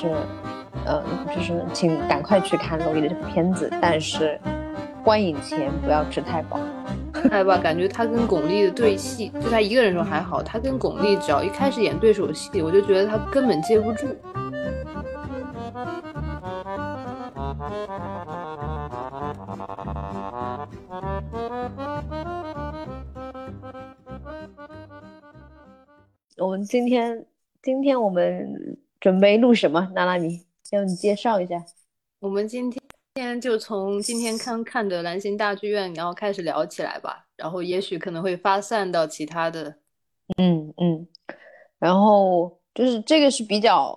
就是，呃，就是请赶快去看娄艺的这部片子，但是观影前不要吃太饱。哎吧，感觉他跟巩俐的对戏，就他一个人的时候还好，他跟巩俐只要一开始演对手戏，我就觉得他根本接不住。我们今天今天我们准备录什么？娜娜米，要你介绍一下。我们今天就从今天刚看的兰心大剧院，然后开始聊起来吧，然后也许可能会发散到其他的。嗯嗯，然后就是这个是比较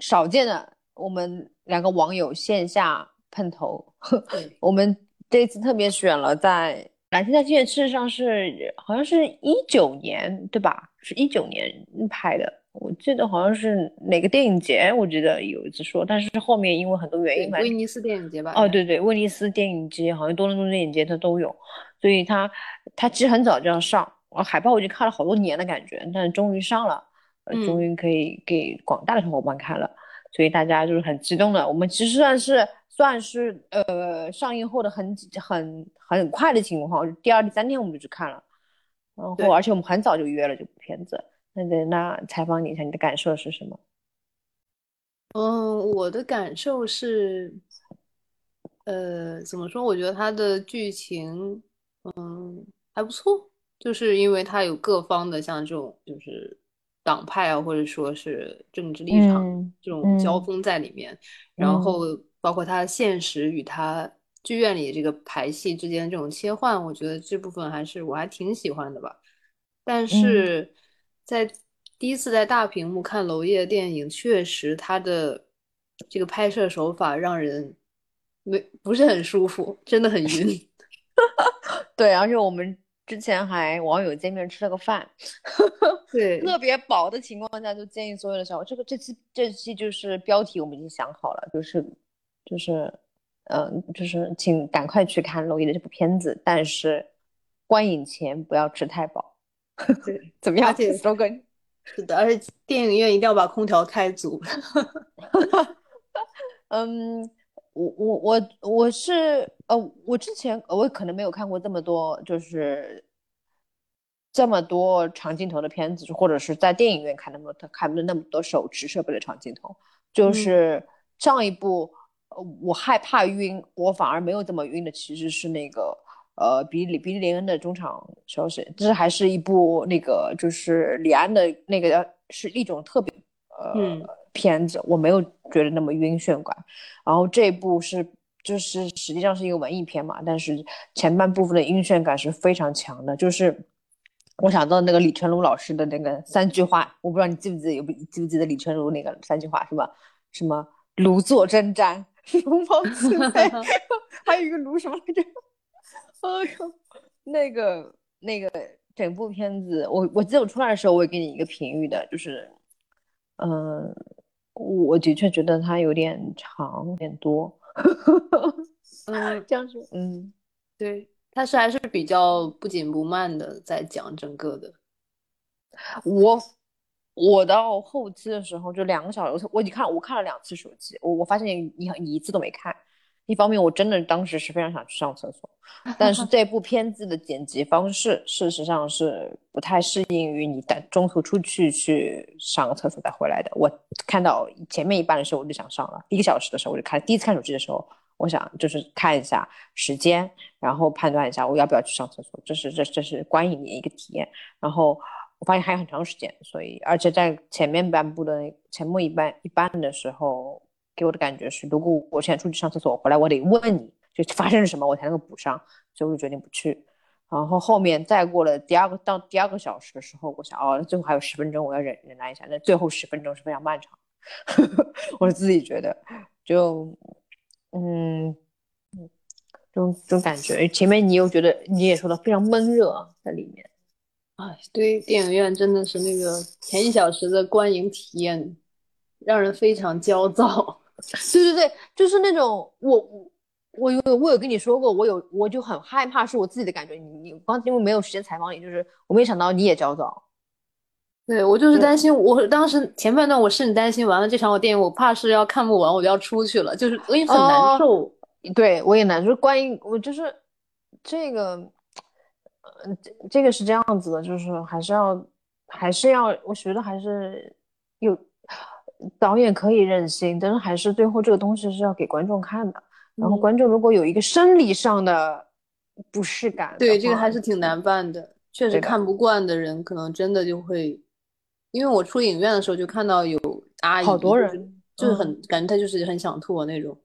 少见的，我们两个网友线下碰头。对，我们这次特别选了在兰心大剧院，事实上是好像是一九年对吧？是一九年拍的，我记得好像是哪个电影节，我记得有一次说，但是后面因为很多原因，威尼斯电影节吧？哦，对对，威尼斯电影节好像多伦多电影节它都有，所以它它其实很早就要上，海报我已经看了好多年的感觉，但是终于上了，呃，终于可以给广大的小伙伴看了，所以大家就是很激动的。我们其实算是算是呃上映后的很很很快的情况，第二第三天我们就去看了。然后，而且我们很早就约了这部片子。那那采访你一下，你的感受是什么？嗯，我的感受是，呃，怎么说？我觉得它的剧情，嗯，还不错。就是因为它有各方的，像这种就是党派啊，或者说是政治立场、嗯、这种交锋在里面。嗯、然后包括它现实与它。剧院里这个排戏之间这种切换，我觉得这部分还是我还挺喜欢的吧。但是在第一次在大屏幕看娄烨的电影，确实他的这个拍摄手法让人没不是很舒服，真的很晕。对，而且我们之前还网友见面吃了个饭，对，特别饱的情况下，就建议所有的小伙这个这期这期就是标题我们已经想好了，就是就是。嗯，就是请赶快去看娄烨的这部片子，但是观影前不要吃太饱。对，怎么样？而且 slogan 是的，而且电影院一定要把空调开足。嗯，我我我我是呃，我之前我可能没有看过这么多，就是这么多长镜头的片子，或者是在电影院看那么多看那么多手持设备的长镜头，就是上一部。嗯我害怕晕，我反而没有这么晕的，其实是那个呃，比利比利林恩的中场消息，这还是一部那个就是李安的那个是一种特别呃、嗯、片子，我没有觉得那么晕眩感。然后这部是就是实际上是一个文艺片嘛，但是前半部分的晕眩感是非常强的，就是我想到那个李成儒老师的那个三句话，我不知道你记不记得有不记不记得李成儒那个三句话是吧？什么如坐针毡。如芒刺背，还有一个如什么来着？哎 呦，那个那个整部片子，我我记得我出来的时候，我也给你一个评语的，就是，嗯，我的确觉得它有点长，有点多。嗯，这样子，嗯，对，它是还是比较不紧不慢的在讲整个的。我。我到后期的时候就两个小时，我已经看我看了两次手机，我我发现你你一次都没看。一方面我真的当时是非常想去上厕所，但是这部片子的剪辑方式事实上是不太适应于你在中途出去去上个厕所再回来的。我看到前面一半的时候我就想上了，一个小时的时候我就看，第一次看手机的时候，我想就是看一下时间，然后判断一下我要不要去上厕所，这是这这是观影的一个体验，然后。我发现还有很长时间，所以而且在前面半部的前幕一半一半的时候，给我的感觉是，如果我现在出去上厕所回来，我得问你就发生了什么，我才能够补上，所以我就决定不去。然后后面再过了第二个到第二个小时的时候，我想哦，最后还有十分钟，我要忍忍耐一下。那最后十分钟是非常漫长，我自己觉得就嗯嗯，这种这种感觉。前面你又觉得你也说的非常闷热在里面。哎，对，电影院真的是那个前一小时的观影体验，让人非常焦躁。对对对，就是那种我我我有我有跟你说过，我有我就很害怕，是我自己的感觉。你你刚因为没有时间采访你，就是我没想到你也焦躁。对我就是担心，我当时前半段我甚至担心，完了这场我电影我怕是要看不完，我就要出去了，就是我也很难哦受。对我也难，就是关于我就是这个，呃，这这个是这样子的，就是还是要还是要，我觉得还是有导演可以任性，但是还是最后这个东西是要给观众看的。然后嗯观众如果有一个生理上的不适感的对，这个还是挺难办的，确实看不惯的人可能真的就会，因为我出影院的时候就看到有阿姨，好多人就是嗯很感觉她就是很想吐的那种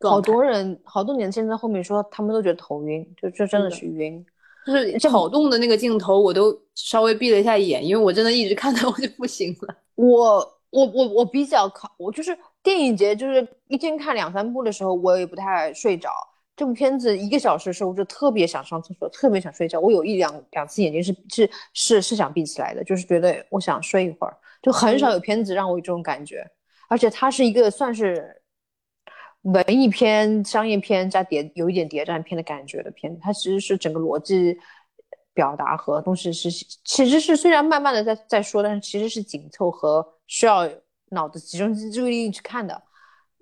好，多人好多年轻人在后面说他们都觉得头晕，就就真的是晕。就是这跑动的那个镜头，我都稍微闭了一下眼，因为我真的一直看到我就不行了。我我我我比较靠，我就是电影节，就是一天看两三部的时候，我也不太睡着。这部片子一个小时的时候，我就特别想上厕所，特别想睡觉。我有一两两次眼睛是是是是想闭起来的，就是觉得我想睡一会儿。就很少有片子让我有这种感觉，而且它是一个算是文艺片、商业片加谍有一点谍战片的感觉的片子。它其实是整个逻辑表达和东西是其实是虽然慢慢的在在说，但是其实是紧凑和需要脑子集中注意力去看的。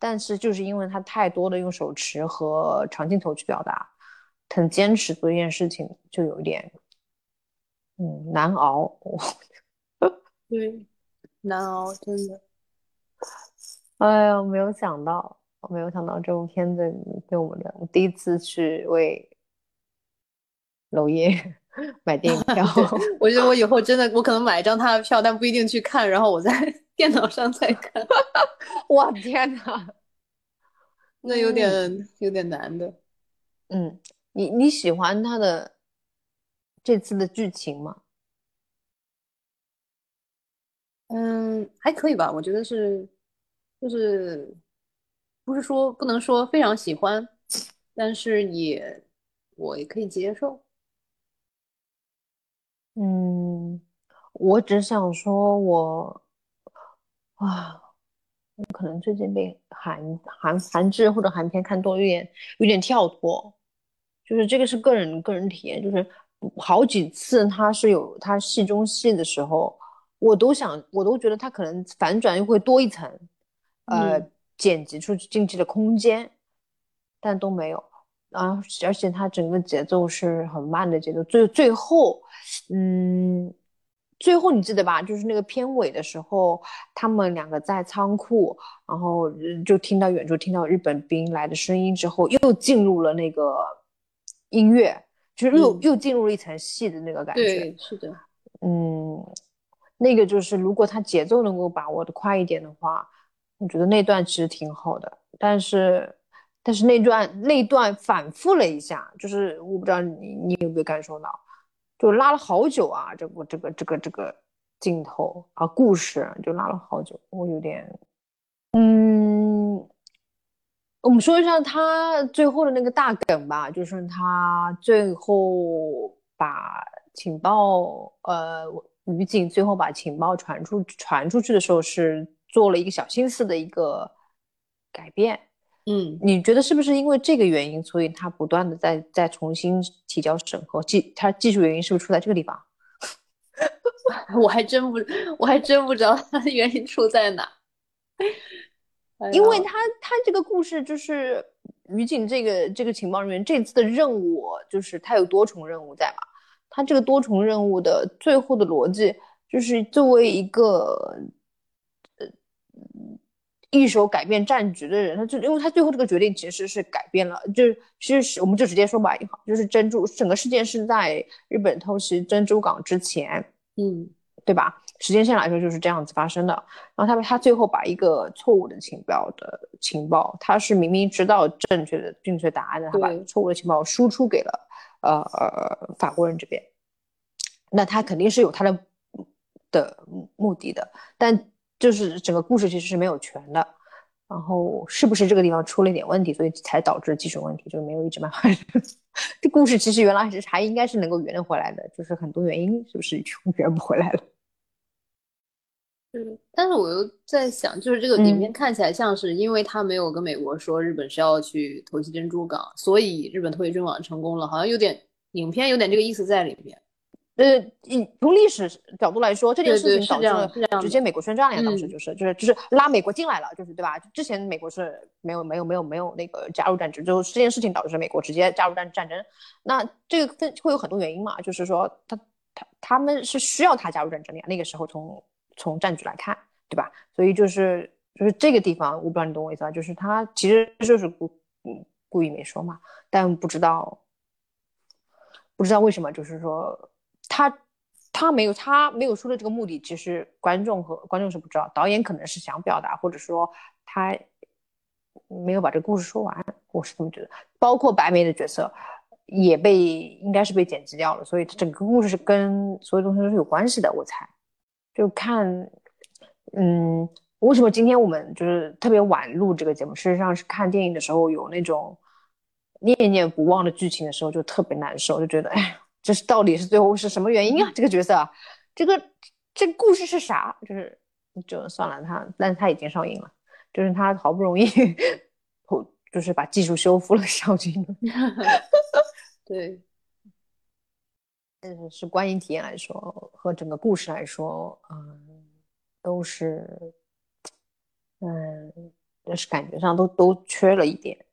但是就是因为他太多的用手持和长镜头去表达，很坚持做一件事情，就有一点嗯难熬。对，难熬，真的。哎呀，没有想到，我没有想到这部片子给我们的，我第一次去为娄烨买电影票。我觉得我以后真的，我可能买一张他的票，但不一定去看，然后我在 电脑上再看，哇天哪！那有点有点难的。嗯，你你喜欢他的这次的剧情吗？嗯，还可以吧，我觉得是，就是不是说不能说非常喜欢，但是也我也可以接受。嗯，我只想说我，啊，我可能最近被韩韩韩剧或者韩片看多，有点有点跳脱，就是这个是个人个人体验，就是好几次他是有他戏中戏的时候，我都想我都觉得他可能反转又会多一层，呃，嗯剪辑出进去的空间，但都没有。啊，而且它整个节奏是很慢的节奏，最最后，嗯，最后你记得吧？就是那个片尾的时候，他们两个在仓库，然后呃就听到远处听到日本兵来的声音之后，又进入了那个音乐，就是又、嗯又进入了一层戏的那个感觉。对，是的，嗯，那个就是如果他节奏能够把握的快一点的话，我觉得那段其实挺好的。但是，但是那段那段反复了一下，就是我不知道你你有没有感受到，就拉了好久啊，这部这个这个这个镜头啊故事就拉了好久，我有点，嗯，我们说一下他最后的那个大梗吧，就是他最后把情报，呃，女警最后把情报传出传出去的时候，是做了一个小心思的一个改变。嗯，你觉得是不是因为这个原因，所以他不断的在在重新提交审核？技他技术原因是不是出在这个地方？我还真不，我还真不知道他的原因出在哪。因为他他这个故事就是于景这个这个情报人员这次的任务，就是他有多重任务在嘛？他这个多重任务的最后的逻辑，就是作为一个呃一手改变战局的人，他就因为他最后这个决定其实是改变了，就是其实是我们就直接说吧，就是珍珠整个事件是在日本偷袭珍珠港之前，嗯对吧？时间线来说就是这样子发生的。然后他他最后把一个错误的情报的情报，他是明明知道正确的正确答案的，他把对错误的情报输出给了呃呃法国人这边。那他肯定是有他的的目的的，但就是整个故事其实是没有全的。然后是不是这个地方出了一点问题，所以才导致技术问题，就没有一直慢慢。这故事其实原来还是还应该是能够圆得回来的，就是很多原因是不是圆不回来了？嗯，但是我又在想，就是这个影片看起来像是因为他没有跟美国说日本是要去偷袭珍珠港，所以日本偷袭珍珠港成功了，好像有点影片有点这个意思在里面。呃，从历史角度来说，这件事情导致了直接美国宣战了呀。当时就是就是就是拉美国进来了，就是对吧？之前美国是没有没有没有没有那个加入战争，就这件事情导致美国直接加入战战争。那这个分会有很多原因嘛，就是说他他他们是需要他加入战争的呀。那个时候从从战局来看，对吧？所以就是就是这个地方，我不知道你懂我意思吧？就是他其实就是故嗯故意没说嘛，但不知道不知道为什么，就是说。他他没有他没有说的这个目的，其实观众和观众是不知道，导演可能是想表达，或者说他没有把这个故事说完，我是这么觉得。包括白眉的角色也被应该是被剪辑掉了，所以整个故事是跟所有东西都是有关系的。我猜，就看，嗯，为什么今天我们就是特别晚录这个节目？事实上是看电影的时候有那种念念不忘的剧情的时候，就特别难受，就觉得哎。这是到底是最后是什么原因啊？这个角色，这个这故事是啥？就是就算了，他，但是他已经上映了，就是他好不容易，就是把技术修复了上映了。对，但是是观影体验来说和整个故事来说，嗯，都是，嗯，就是感觉上都都缺了一点。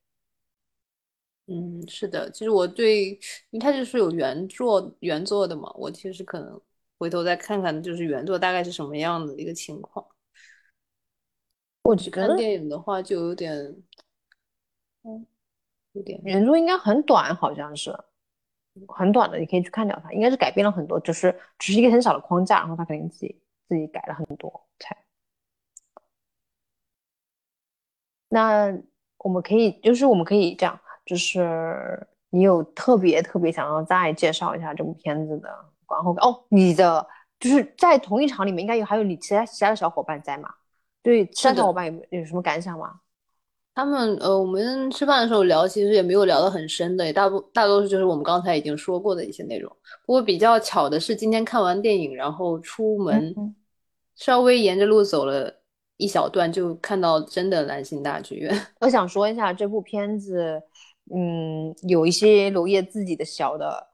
嗯，是的，其实我对，因为它就是有原作原作的嘛，我其实可能回头再看看，就是原作大概是什么样的一个情况。我去看电影的话，就有点，嗯，有点原作应该很短，好像是很短的，你可以去看掉它，应该是改变了很多，就是只是一个很小的框架，然后他肯定自己自己改了很多才。那我们可以，就是我们可以这样。就是你有特别特别想要再介绍一下这部片子的观后感哦，你的就是在同一场里面应该有还有你其他其他的小伙伴在吗？对，其他小伙伴有有什么感想吗？他们呃，我们吃饭的时候聊，其实也没有聊得很深的，也大部大多数就是我们刚才已经说过的一些内容。不过比较巧的是，今天看完电影，然后出门稍微沿着路走了一小段，就看到真的兰心大剧院。我想说一下这部片子。嗯，有一些娄烨自己的小的，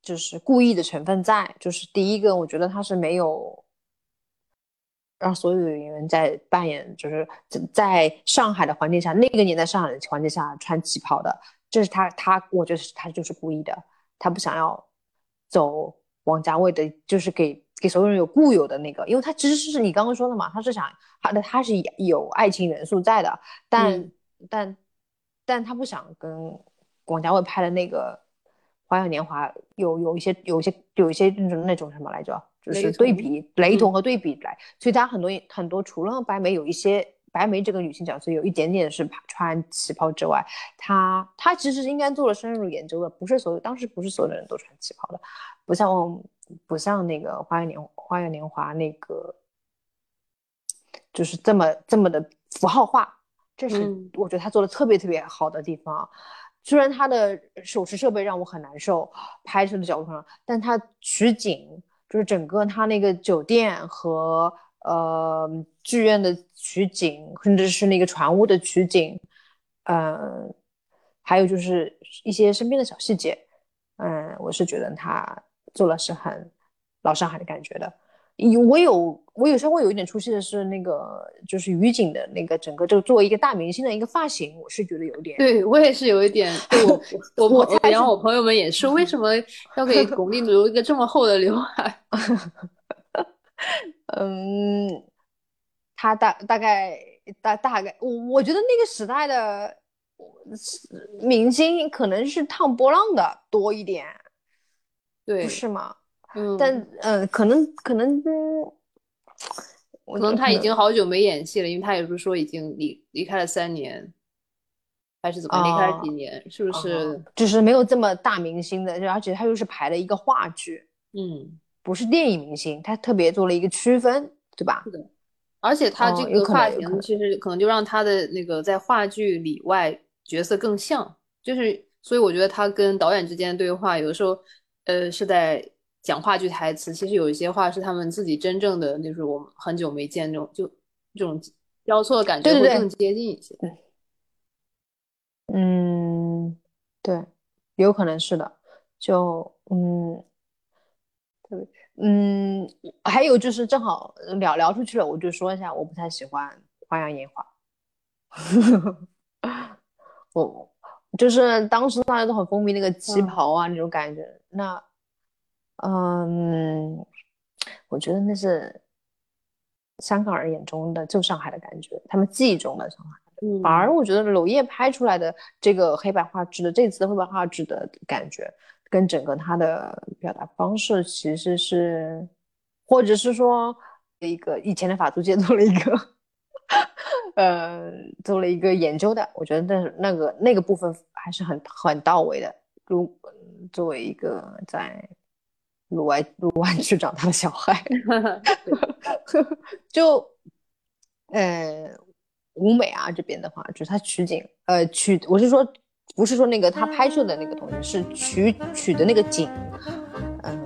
就是故意的成分在。就是第一个，我觉得他是没有让所有的演员在扮演，就是在上海的环境下，那个年代上海的环境下穿旗袍的，这是他他，我觉得是他就是故意的，他不想要走王家卫的，就是给给所有人有固有的那个，因为他其实是你刚刚说的嘛，他是想他的他是有爱情元素在的，但但。但他不想跟广家卫拍的那个《花样年华》有有一些有一些有一些那种那种什么来着，就是对比雷同和对比来，所以他很多很多除了白眉有一些白眉这个女性角色有一点点是穿旗袍之外，他他其实应该做了深入研究的，不是所有当时不是所有的人都穿旗袍的，不像不像那个《花样年花样年华》那个就是这么这么的符号化。这是我觉得他做的特别特别好的地方，虽然他的手持设备让我很难受，拍摄的角度上，但他取景就是整个他那个酒店和呃剧院的取景，甚至是那个船坞的取景，嗯，还有就是一些身边的小细节，嗯，我是觉得他做了是很老上海的感觉的。我有我有稍微有一点出戏的是那个，就是于景的那个整个就作为一个大明星的一个发型，我是觉得有点。对我也是有一点，我我我然后我朋友们也是，为什么要给巩俐留一个这么厚的刘海？嗯，他大大概大大概，我我觉得那个时代的明星可能是烫波浪的多一点，对，不是吗？嗯，但呃，可能可能，可能他已经好久没演戏了，因为他也不是说已经离离开了三年，还是怎么离开了几年，是不是？就是没有这么大明星的，而且他又是排了一个话剧，嗯，不是电影明星，他特别做了一个区分，对吧？是的，而且他这个发型其实可能就让他的那个在话剧里外角色更像，就是所以我觉得他跟导演之间的对话，有的时候呃是在。讲话剧台词，其实有一些话是他们自己真正的，就是我们很久没见那种，就这种交错的感觉会更接近一些。嗯，对，有可能是的。就嗯，对，嗯，还有就是正好聊聊出去了，我就说一下，我不太喜欢《花样年华》。我就是当时大家都很风靡那个旗袍啊，那种感觉。那，嗯，我觉得那是香港人眼中的旧上海的感觉，他们记忆中的上海。反而我觉得娄烨拍出来的这个黑白画质的这次的黑白画质的感觉，跟整个他的表达方式其实是，或者是说一个以前的法租界 做了一个，呃，做了一个研究的，我觉得那那个那个部分还是很很到位的。如作为一个在鲁湾鲁湾区长大的小孩，就呃。舞美啊，这边的话就是他取景，呃，取我是说，不是说那个他拍摄的那个东西，是取取的那个景，嗯，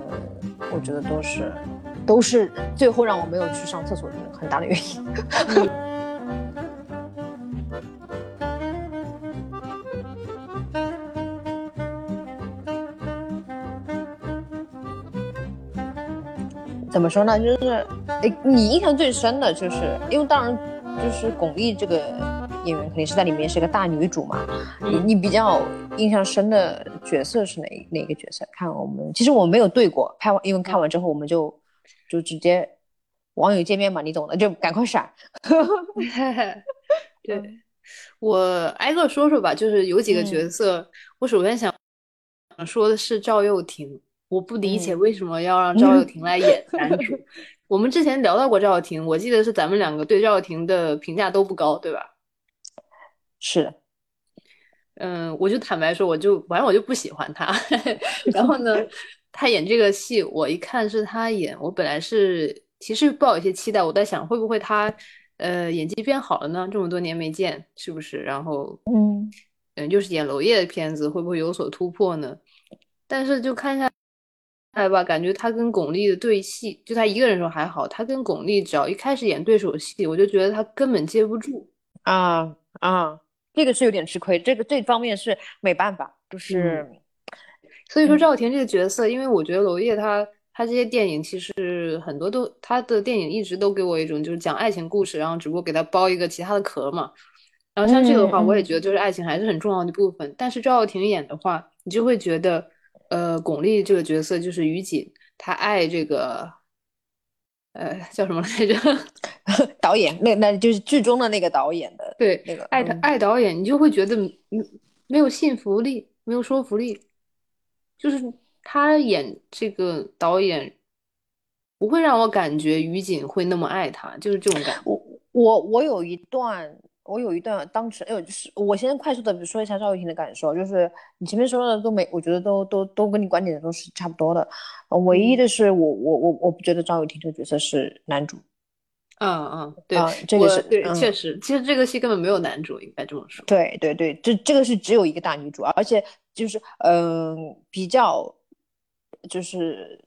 我觉得都是都是最后让我没有去上厕所的很大的原因。怎么说呢？就是，哎，你印象最深的就是，因为当然。就是巩俐这个演员肯定是在里面是个大女主嘛。你你比较印象深的角色是哪哪个角色？看我们其实我们没有对过，拍完因为看完之后我们就就直接网友见面嘛，你懂的，就赶快闪。对，我挨个说说吧。就是有几个角色，我首先想说的是赵又廷，我不理解为什么要让赵又廷来演 男主。我们之前聊到过赵又廷，我记得是咱们两个对赵又廷的评价都不高，对吧？是，嗯，我就坦白说，我就反正我就不喜欢他。然后呢，他演这个戏，我一看是他演，我本来是其实抱有一些期待，我在想会不会他呃演技变好了呢？这么多年没见，是不是？然后嗯嗯，就是演娄烨的片子会不会有所突破呢？但是就看一下。来吧，感觉他跟巩俐的对戏，就他一个人时候还好，他跟巩俐只要一开始演对手戏，我就觉得他根本接不住。啊啊，这个是有点吃亏，这个这方面是没办法，就是，所以说赵又廷这个角色，因为我觉得娄烨他他这些电影其实很多都他的电影一直都给我一种就是讲爱情故事，然后只不过给他包一个其他的壳嘛，然后像这个的话，我也觉得就是爱情还是很重要的部分，但是赵又廷演的话，你就会觉得。呃，巩俐这个角色就是于锦，她爱这个，呃，叫什么来着？导演，那那就是剧中的那个导演的，对，那个爱他爱导演，你就会觉得没没有信服力，没有说服力，就是他演这个导演，不会让我感觉于锦会那么爱他，就是这种感。我我我有一段。我有一段当时，哎呦，就是我先快速的说一下赵又廷的感受，就是你前面说的都没，我觉得都都都跟你观点都是差不多的，唯一的是我我我我不觉得赵又廷这个角色是男主，嗯嗯，对，这个是对，确实，其实这个戏根本没有男主，应该这么说，对对对，这这个是只有一个大女主，而且就是嗯比较就是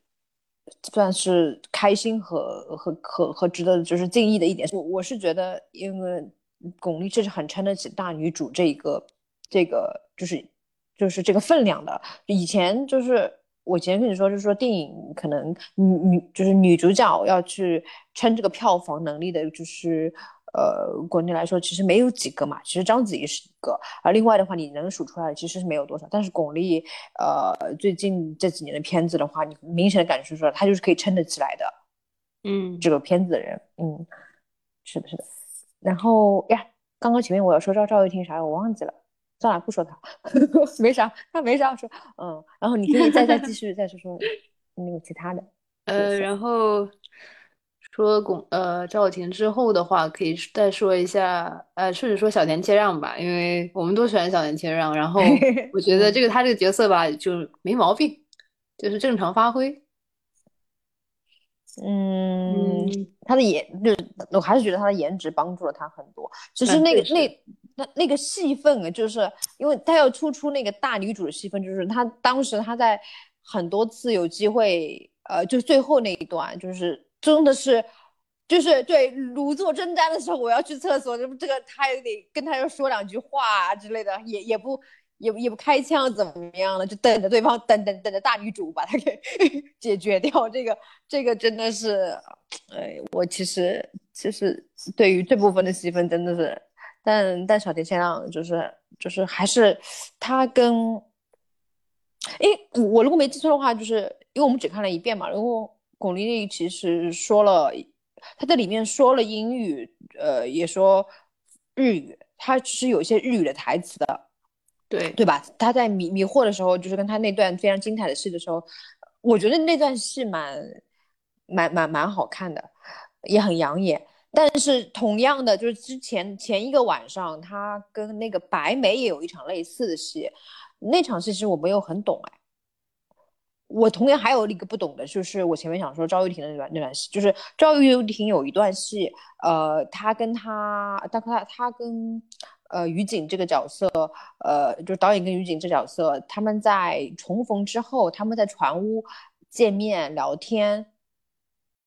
算是开心和和和和值得就是敬意的一点，我我是觉得因为。巩俐这是很撑得起大女主这一个，这个就是就是这个分量的。以前就是我以前跟你说，就是说电影可能女女就是女主角要去撑这个票房能力的，就是呃国内来说其实没有几个嘛。其实章子怡是一个，而另外的话你能数出来的其实是没有多少。但是巩俐呃最近这几年的片子的话，你明显的感觉出来，她就是可以撑得起来的。嗯，这个片子的人，嗯，是的，是的。然后呀，刚刚前面我要说赵赵又廷啥，我忘记了，算了，不说他，没啥，他没啥说，嗯，然后你可以再再继续再说说那个其他的，呃，然后说巩呃赵又廷之后的话，可以再说一下，呃，顺着说小田切让吧，因为我们都喜欢小田切让，然后 我觉得这个他这个角色吧就没毛病，就是正常发挥。嗯，他的颜就是，我还是觉得他的颜值帮助了他很多。只是那个那那那个戏份啊，就是因为他要突出那个大女主的戏份，就是他当时他在很多次有机会，呃，就最后那一段，就是真的是，就是对如坐针毡的时候，我要去厕所，这这个他也得跟他要说两句话啊之类的，也也不也也不开枪，怎么样了？就等着对方，等等等着大女主把他给 解决掉。这个这个真的是，哎，我其实其实对于这部分的戏份真的是，但但小田切让就是就是还是他跟，哎，我如果没记错的话，就是因为我们只看了一遍嘛，然后巩俐俐其实说了，他在里面说了英语，呃，也说日语，他其实有一些日语的台词的。对对吧？他在迷迷惑的时候，就是跟他那段非常精彩的戏的时候，我觉得那段戏蛮蛮蛮蛮好看的，也很养眼。但是同样的，就是之前前一个晚上，他跟那个白眉也有一场类似的戏，那场戏其实我没有很懂哎。我同样还有一个不懂的，就是我前面想说赵又廷的那段那段戏，就是赵又廷有一段戏，呃，他跟他，他他他跟。呃，于景这个角色，呃，就是导演跟于景这角色，他们在重逢之后，他们在船屋见面聊天。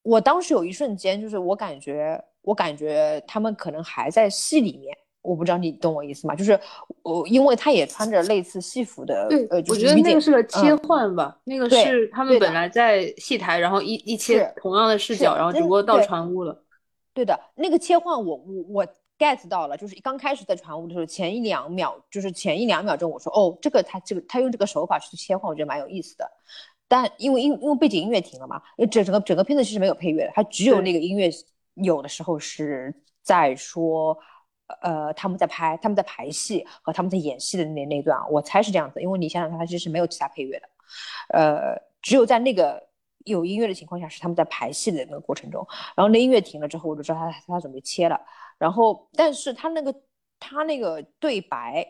我当时有一瞬间，就是我感觉，我感觉他们可能还在戏里面，我不知道你懂我意思吗？就是我，因为他也穿着类似戏服的，对，呃，我觉得那个是个切换吧，那个是他们本来在戏台，然后一一切同样的视角，然后只不过到船屋了。对的，那个切换，我我我。Get 到了，就是刚开始在船坞的时候，前一两秒，就是前一两秒钟，我说哦，这个他这个他用这个手法去切换，我觉得蛮有意思的。但因为因因为背景音乐停了嘛，因为整整个整个片子其实没有配乐的，它只有那个音乐有的时候是在说，呃，他们在拍他们在排戏和他们在演戏的那那段，我猜是这样子，因为你想想看，它其实没有其他配乐的，呃，只有在那个有音乐的情况下是他们在排戏的那个过程中，然后那音乐停了之后，我就知道他他准备切了。然后，但是他那个他那个对白，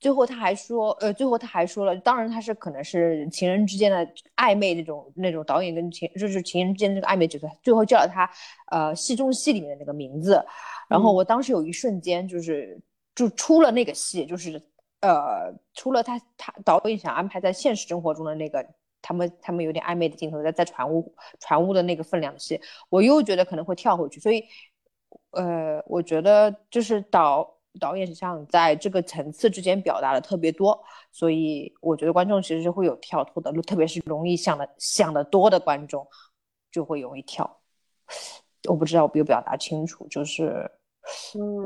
最后他还说，呃，最后他还说了，当然他是可能是情人之间的暧昧那种那种导演跟情就是情人之间那个暧昧角色，最后叫了他，呃，戏中戏里面的那个名字。然后我当时有一瞬间就是就出了那个戏，就是呃，出了他他导演想安排在现实生活中的那个他们他们有点暧昧的镜头，在在船坞船坞的那个分量的戏，我又觉得可能会跳回去，所以。呃，我觉得就是导导演想在这个层次之间表达的特别多，所以我觉得观众其实是会有跳脱的，特别是容易想的想的多的观众就会容易跳。我不知道我没有表达清楚，就是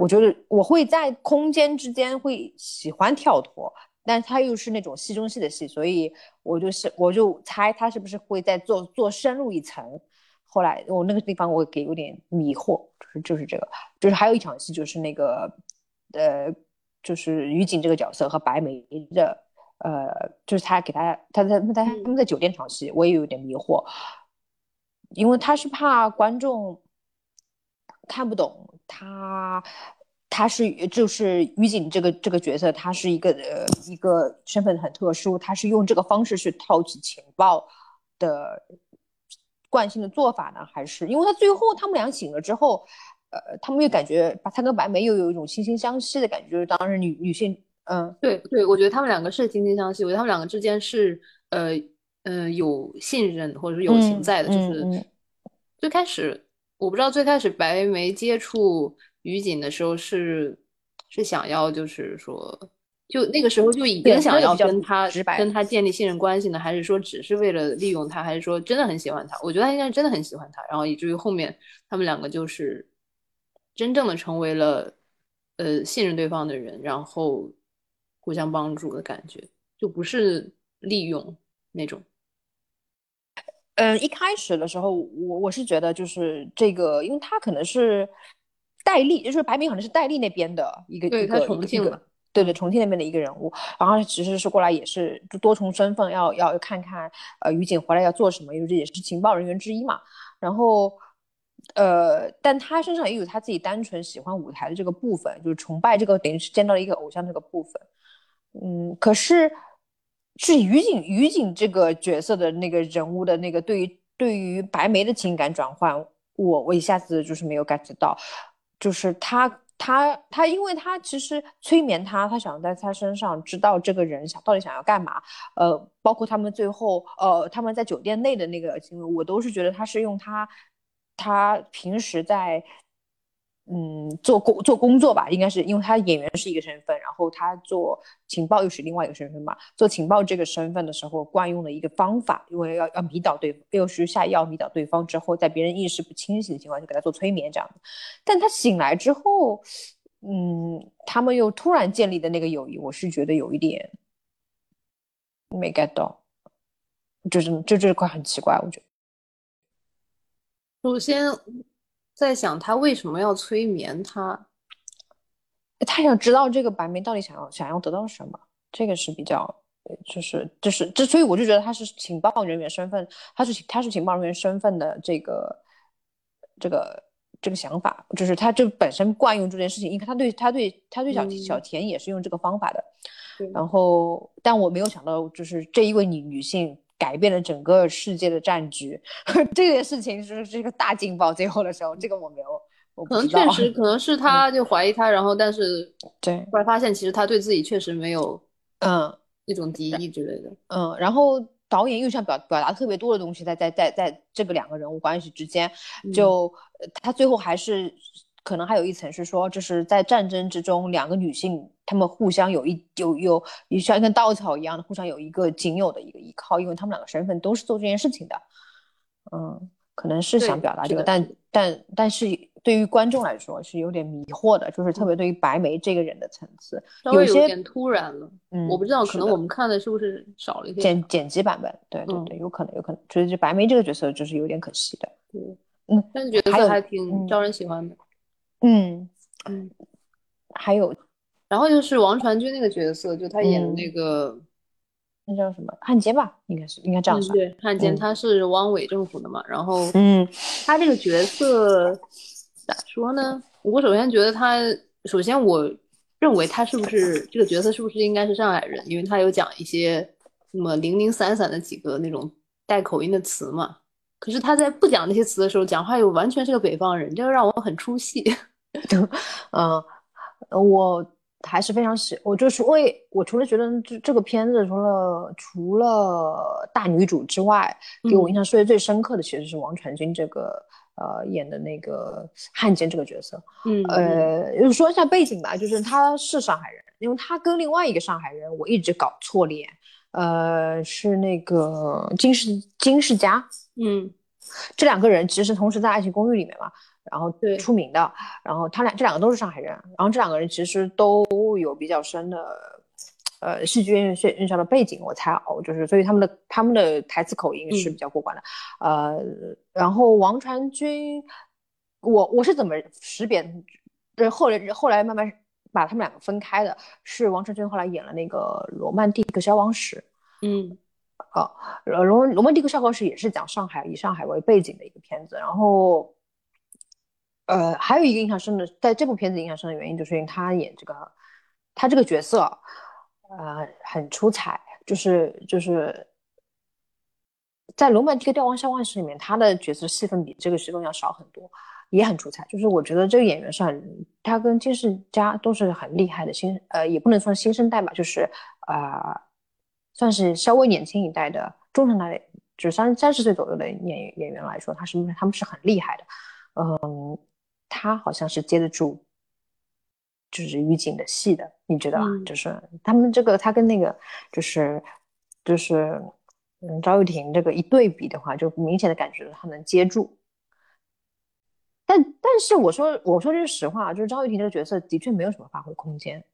我觉得我会在空间之间会喜欢跳脱，但他又是那种戏中戏的戏，所以我就是我就猜他是不是会再做做深入一层。后来我那个地方我给有点迷惑，就是就是这个，就是还有一场戏就是那个，呃，就是于景这个角色和白眉的，呃，就是他给他他在他他们在酒店场戏，我也有点迷惑，因为他是怕观众看不懂他，他是就是于景这个这个角色，他是一个呃一个身份很特殊，他是用这个方式去套取情报的。惯性的做法呢？还是因为他最后他们俩醒了之后，呃，他们又感觉把他跟白梅又有一种惺惺相惜的感觉，就是当时女女性，嗯，对对，我觉得他们两个是惺惺相惜，我觉得他们两个之间是呃呃有信任或者是友情在的，就是最开始我不知道最开始白眉接触于锦的时候是是想要就是说。就那个时候就已经想要跟他跟他建立信任关系呢，还是说只是为了利用他，还是说真的很喜欢他？我觉得他应该是真的很喜欢他，然后以至于后面他们两个就是真正的成为了呃信任对方的人，然后互相帮助的感觉，就不是利用那种。嗯，一开始的时候，我我是觉得就是这个，因为他可能是戴笠，就是白明可能是戴笠那边的一个一个一个。对对，重庆那边的一个人物，然后其实是过来也是就多重身份，要要看看呃于景回来要做什么，因为这也是情报人员之一嘛。然后呃，但他身上也有他自己单纯喜欢舞台的这个部分，就是崇拜这个等于是见到了一个偶像这个部分。嗯，可是是于景于景这个角色的那个人物的那个对于对于白眉的情感转换，我我一下子就是没有 get 到，就是他。他他，因为他其实催眠他，他想在他身上知道这个人想到底想要干嘛。呃，包括他们最后，呃，他们在酒店内的那个行为，我都是觉得他是用他他平时在嗯，做工做工作吧，应该是因为他演员是一个身份，然后他做情报又是另外一个身份嘛。做情报这个身份的时候，惯用的一个方法，因为要要迷倒对，又是下药迷倒对方之后，在别人意识不清醒的情况下给他做催眠这样。但他醒来之后，嗯，他们又突然建立的那个友谊，我是觉得有一点没 get 到，就是就这块很奇怪，我觉得。首先。在想他为什么要催眠他？他想知道这个白眉到底想要想要得到什么，这个是比较，就是就是这，所以我就觉得他是情报人员身份，他是他是情报人员身份的这个这个这个想法，就是他就本身惯用这件事情，因为他对他对他对小小田也是用这个方法的，然后但我没有想到，就是这一位女女性。改变了整个世界的战局，这件事情是是一个大劲爆。最后的时候，这个我没有，我可能确实可能是他就怀疑他，然后但是对，后来发现其实他对自己确实没有嗯那种敌意之类的。嗯，然后导演又想表表达特别多的东西，在在在在这个两个人物关系之间，就他最后还是。可能还有一层是说，就是在战争之中，两个女性她们互相有一有有像一根稻草一样的，互相有一个仅有的一个依靠，因为她们两个身份都是做这件事情的。嗯，可能是想表达这个，但但但是对于观众来说是有点迷惑的，就是特别对于白眉这个人的层次，有些点突然了。嗯，我不知道，可能我们看的是不是少了一些剪剪辑版本？对对对，有可能有可能，所以就白眉这个角色就是有点可惜的。对，嗯，但是觉得还挺招人喜欢的。嗯嗯嗯，还有，然后就是王传君那个角色，就他演的那个，那叫什么汉奸吧，应该是应该这样说。对，汉奸他是汪伪政府的嘛，然后嗯，他这个角色咋说呢？我首先觉得他，首先我认为他是不是这个角色是不是应该是上海人，因为他有讲一些那么零零散散的几个那种带口音的词嘛。可是他在不讲那些词的时候，讲话又完全是个北方人，这个让我很出戏。嗯，我还是非常喜，我就是为我除了觉得这这个片子除了除了大女主之外，给我印象最最深刻的其实是王传君这个呃演的那个汉奸这个角色。嗯，呃，说一下背景吧，就是他是上海人，因为他跟另外一个上海人我一直搞错脸，呃，是那个金世金世佳。嗯，这两个人其实同时在《爱情公寓》里面嘛。然后出名的，然后他俩这两个都是上海人，然后这两个人其实都有比较深的，呃，戏剧院院校的背景，我猜哦，就是所以他们的他们的台词口音是比较过关的，呃，然后王传君，我我是怎么识别？这，后来后来慢慢把他们两个分开的，是王传君后来演了那个《罗曼蒂克消亡史》，嗯，啊，罗罗曼蒂克消亡史也是讲上海以上海为背景的一个片子，然后。呃，还有一个印象深的，在这部片子印象深的原因，就是因为他演这个，他这个角色，呃，很出彩，就是就是在《罗曼蒂克吊王消亡史》里面，他的角色戏份比这个戏份要少很多，也很出彩。就是我觉得这个演员是很，他跟金世佳都是很厉害的新，呃，也不能算新生代吧，就是呃，算是稍微年轻一代的中生代，就是三三十岁左右的演演员来说，他是他们是很厉害的，嗯。他好像是接得住，就是于景的戏的，你觉得吧？就是他们这个，他跟那个，就是就是，嗯，赵又廷这个一对比的话，就明显的感觉他能接住。但但是我说我说句实话，就是赵又廷这个角色的确没有什么发挥空间，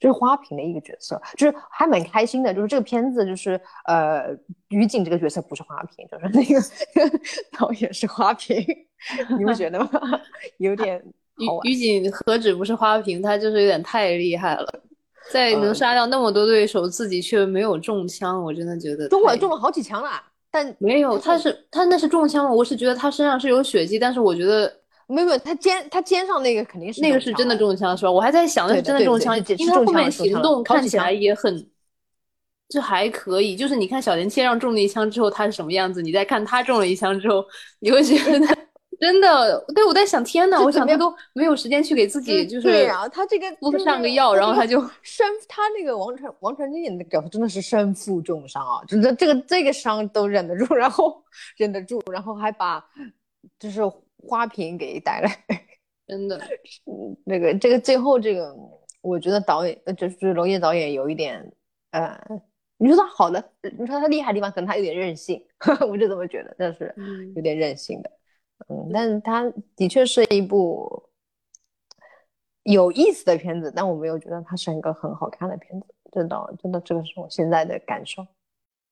就是花瓶的一个角色，就是还蛮开心的。就是这个片子，就是呃，于景这个角色不是花瓶，就是那个 导演是花瓶。你不觉得吗？有点于于景何止不是花瓶，他就是有点太厉害了，在能杀掉那么多对手，自己却没有中枪，我真的觉得中了中了好几枪了，但没有，他是他那是中枪吗？我是觉得他身上是有血迹，但是我觉得没有没有，他肩他肩上那个肯定是那个是真的中枪是吧？我还在想那是真的中枪，因为他后面行动看起来也很，这还可以，就是你看小田切让中了一枪之后他是什么样子，你再看他中了一枪之后，你会觉得。真的，对我在想，天呐，我想他都没有时间去给自己，就是对呀，他这个敷上个药，然后他就 身，他那个王传王传君演的角色真的是身负重伤啊，真的这个这个伤都忍得住，然后 忍得住，然后还把就是花瓶给带来，真的，嗯，那个这个最后这个，我觉得导演呃就是娄烨导演有一点呃，你说他好的，你说他厉害的地方，可能他有点任性，我就这么觉得，但是有点任性的，嗯，但是他的确是一部有意思的片子，但我没有觉得它是一个很好看的片子，真的真的这个是我现在的感受。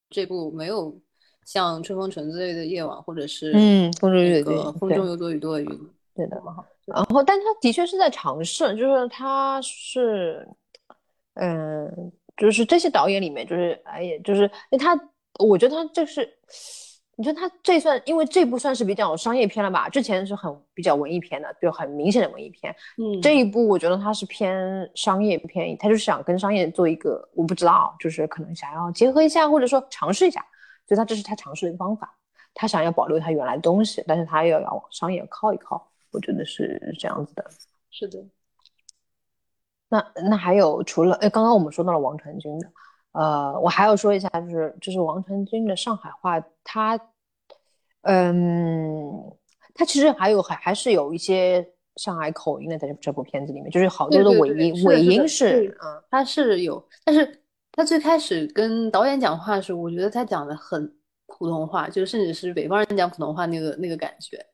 这部没有像《春风沉醉的夜晚》或者是嗯，风中有个风中有朵雨多的云，对的，然后，但他的确是在尝试，就是他是，嗯，就是这些导演里面，就是哎呀，就是他，我觉得他这是，你说他这算，因为这部算是比较商业片了吧？之前是很比较文艺片的，就很明显的文艺片。嗯，这一部我觉得他是偏商业片，他就是想跟商业做一个，我不知道，就是可能想要结合一下，或者说尝试一下，所以他这是他尝试的一个方法，他想要保留他原来的东西，但是他又要往商业靠一靠。我觉得是这样子的，是的。那那还有除了哎，刚刚我们说到了王传君的，呃，我还要说一下，就是就是王传君的上海话，他，嗯，他其实还有还还是有一些上海口音的，在这这部片子里面，就是好多的尾音，尾音是，嗯，他是有，但是他最开始跟导演讲话的时候，我觉得他讲的很普通话，就甚至是北方人讲普通话那个那个感觉。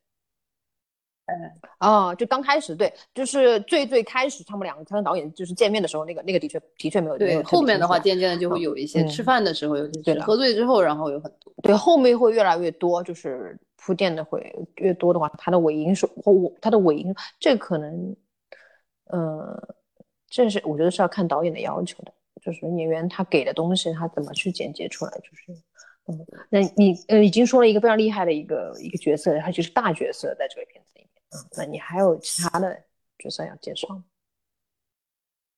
嗯，哦，就刚开始对，就是最最开始他们两个他跟导演就是见面的时候，那个那个的确的确没有对，后面的话渐渐的就会有一些吃饭的时候有对喝醉之后，然后有很多对后面会越来越多，就是铺垫的会越多的话，他的尾音是或我他的尾音，这可能，呃，这是我觉得是要看导演的要求的，就是演员他给的东西他怎么去剪辑出来，就是嗯，那你呃已经说了一个非常厉害的一个一个角色，他就是大角色在这个片子里面。嗯，那你还有其他的角色要介绍吗？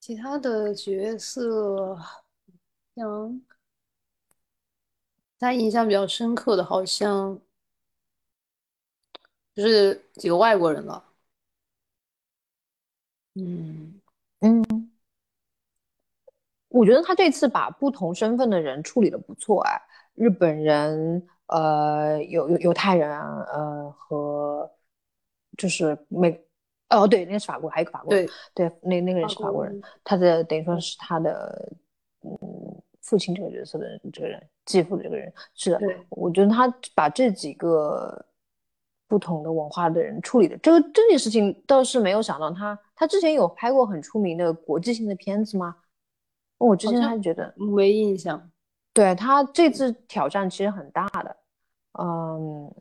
其他的角色，像他印象比较深刻的，好像就是几个外国人了。嗯嗯，我觉得他这次把不同身份的人处理的不错哎，日本人，呃，犹犹犹太人，呃和。就是美，哦对，那个是法国，还有一个法国人，对对，那那个人是法国人，他的等于说是他的嗯父亲这个角色的这个人，继父的这个人是的，我觉得他把这几个不同的文化的人处理的这个这件事情倒是没有想到他，他之前有拍过很出名的国际性的片子吗？我之前还觉得没印象，对他这次挑战其实很大的，嗯。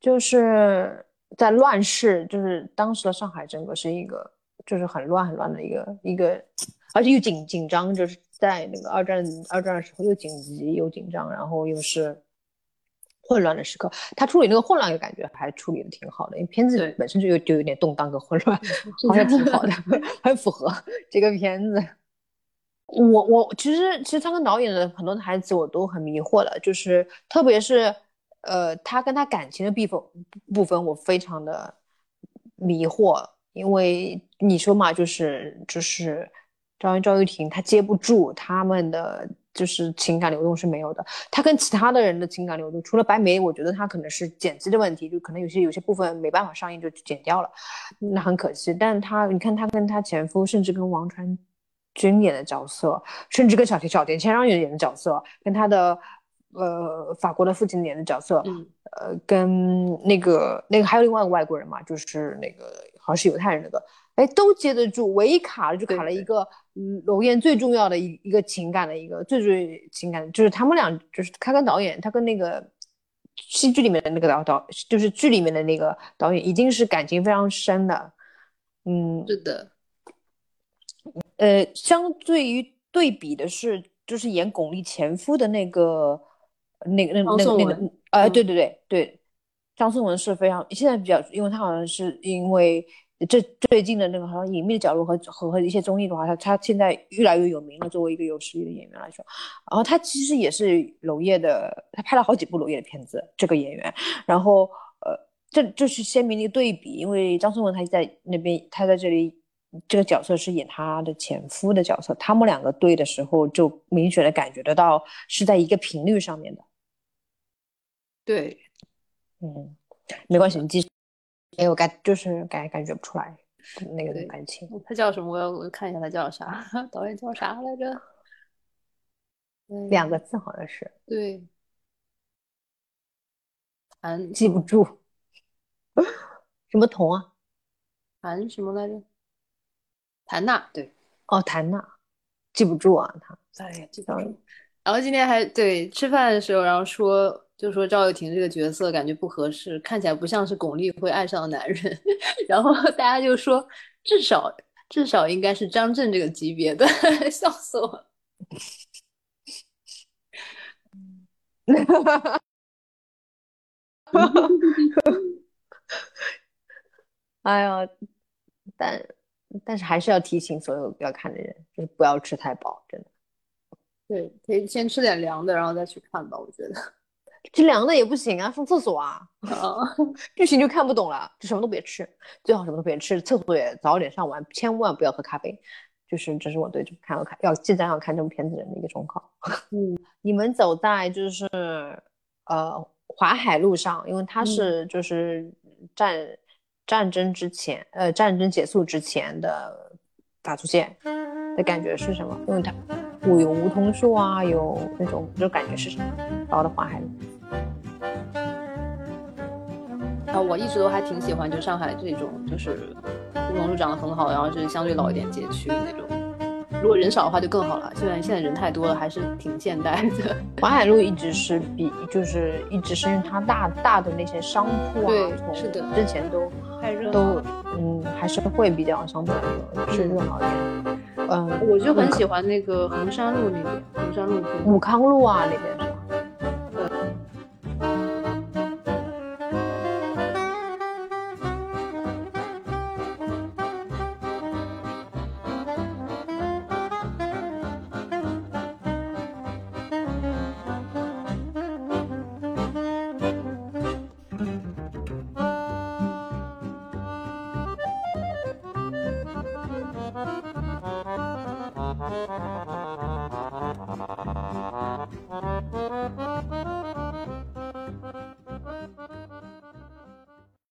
就是在乱世，就是当时的上海，整个是一个就是很乱很乱的一个一个，而且又紧紧张，就是在那个二战二战的时候又紧急又紧张，然后又是混乱的时刻。他处理那个混乱的感觉还处理的挺好的，因为片子本身就有就有点动荡和混乱，好像挺好的，很符合这个片子。我我其实其实他跟导演的很多台词我都很迷惑的，就是特别是。呃，他跟他感情的部分部分，我非常的迷惑，因为你说嘛，就是就是赵云赵玉婷，他接不住他们的就是情感流动是没有的。他跟其他的人的情感流动，除了白眉，我觉得他可能是剪辑的问题，就可能有些有些部分没办法上映就剪掉了，那很可惜。但他你看他跟他前夫，甚至跟王传君演的角色，甚至跟小田小田切让演的角色，跟他的。呃，法国的父亲演的角色，呃，跟那个那个还有另外一个外国人嘛，就是那个好像是犹太人那个，哎，都接得住，唯一卡了就卡了一个，嗯，娄烨最重要的一一个情感的一个最最情感，就是他们俩就是他跟导演，他跟那个戏剧里面的那个导导，就是剧里面的那个导演，已经是感情非常深的，嗯，是的，呃，相对于对比的是，就是演巩俐前夫的那个。那个、那、那、那个，呃，对对对对，张颂文是非常现在比较，因为他好像是因为这最近的那个好像《隐秘的角落》和和和一些综艺的话，他他现在越来越有名了。作为一个有实力的演员来说，然后他其实也是娄烨的，他拍了好几部娄烨的片子。这个演员，然后呃，这就是鲜明的对比，因为张颂文他在那边，他在这里这个角色是演他的前夫的角色，他们两个对的时候，就明显的感觉得到是在一个频率上面的。对，嗯，没关系，你继续。没有感，就是感感觉不出来那个对感情。他叫什么？我要我看一下他叫啥，导演叫啥来着？两个字好像是对，韩记不住，什么童啊？谭什么来着？谭娜，对，哦，谭娜，记不住啊，他。哎呀，记不住。然后今天还对吃饭的时候，然后说就说赵又廷这个角色感觉不合适，看起来不像是巩俐会爱上的男人。然后大家就说至少至少应该是张震这个级别的，笑死我了。哎呀，但但是还是要提醒所有要看的人，就是不要吃太饱，真的。对，可以先吃点凉的，然后再去看吧。我觉得吃凉的也不行啊，上厕所啊，啊，剧情就看不懂了，就什么都别吃，最好什么都别吃，厕所也早点上完，千万不要喝咖啡。就是这是我对这部看要看要即将要看这部片子人的一个忠告。嗯，你们走在就是呃淮海路上，因为它是就是战、战争之前，呃战争结束之前的法租界的感觉是什么？因为它有有梧桐树啊，有那种就感觉是什么？到的淮海路，啊，我一直都还挺喜欢就上海这种，就是梧桐树长得很好，然后就是相对老一点街区那种。如果人少的话就更好了，虽然现在人太多了，还是挺现代的。淮海路一直是比就是一直是因为它大大的那些商铺啊，对是的之前都太热闹都。嗯还是会比较相对来说是热闹一点。嗯，我就很喜欢那个衡山路那边，衡山路武康路啊那边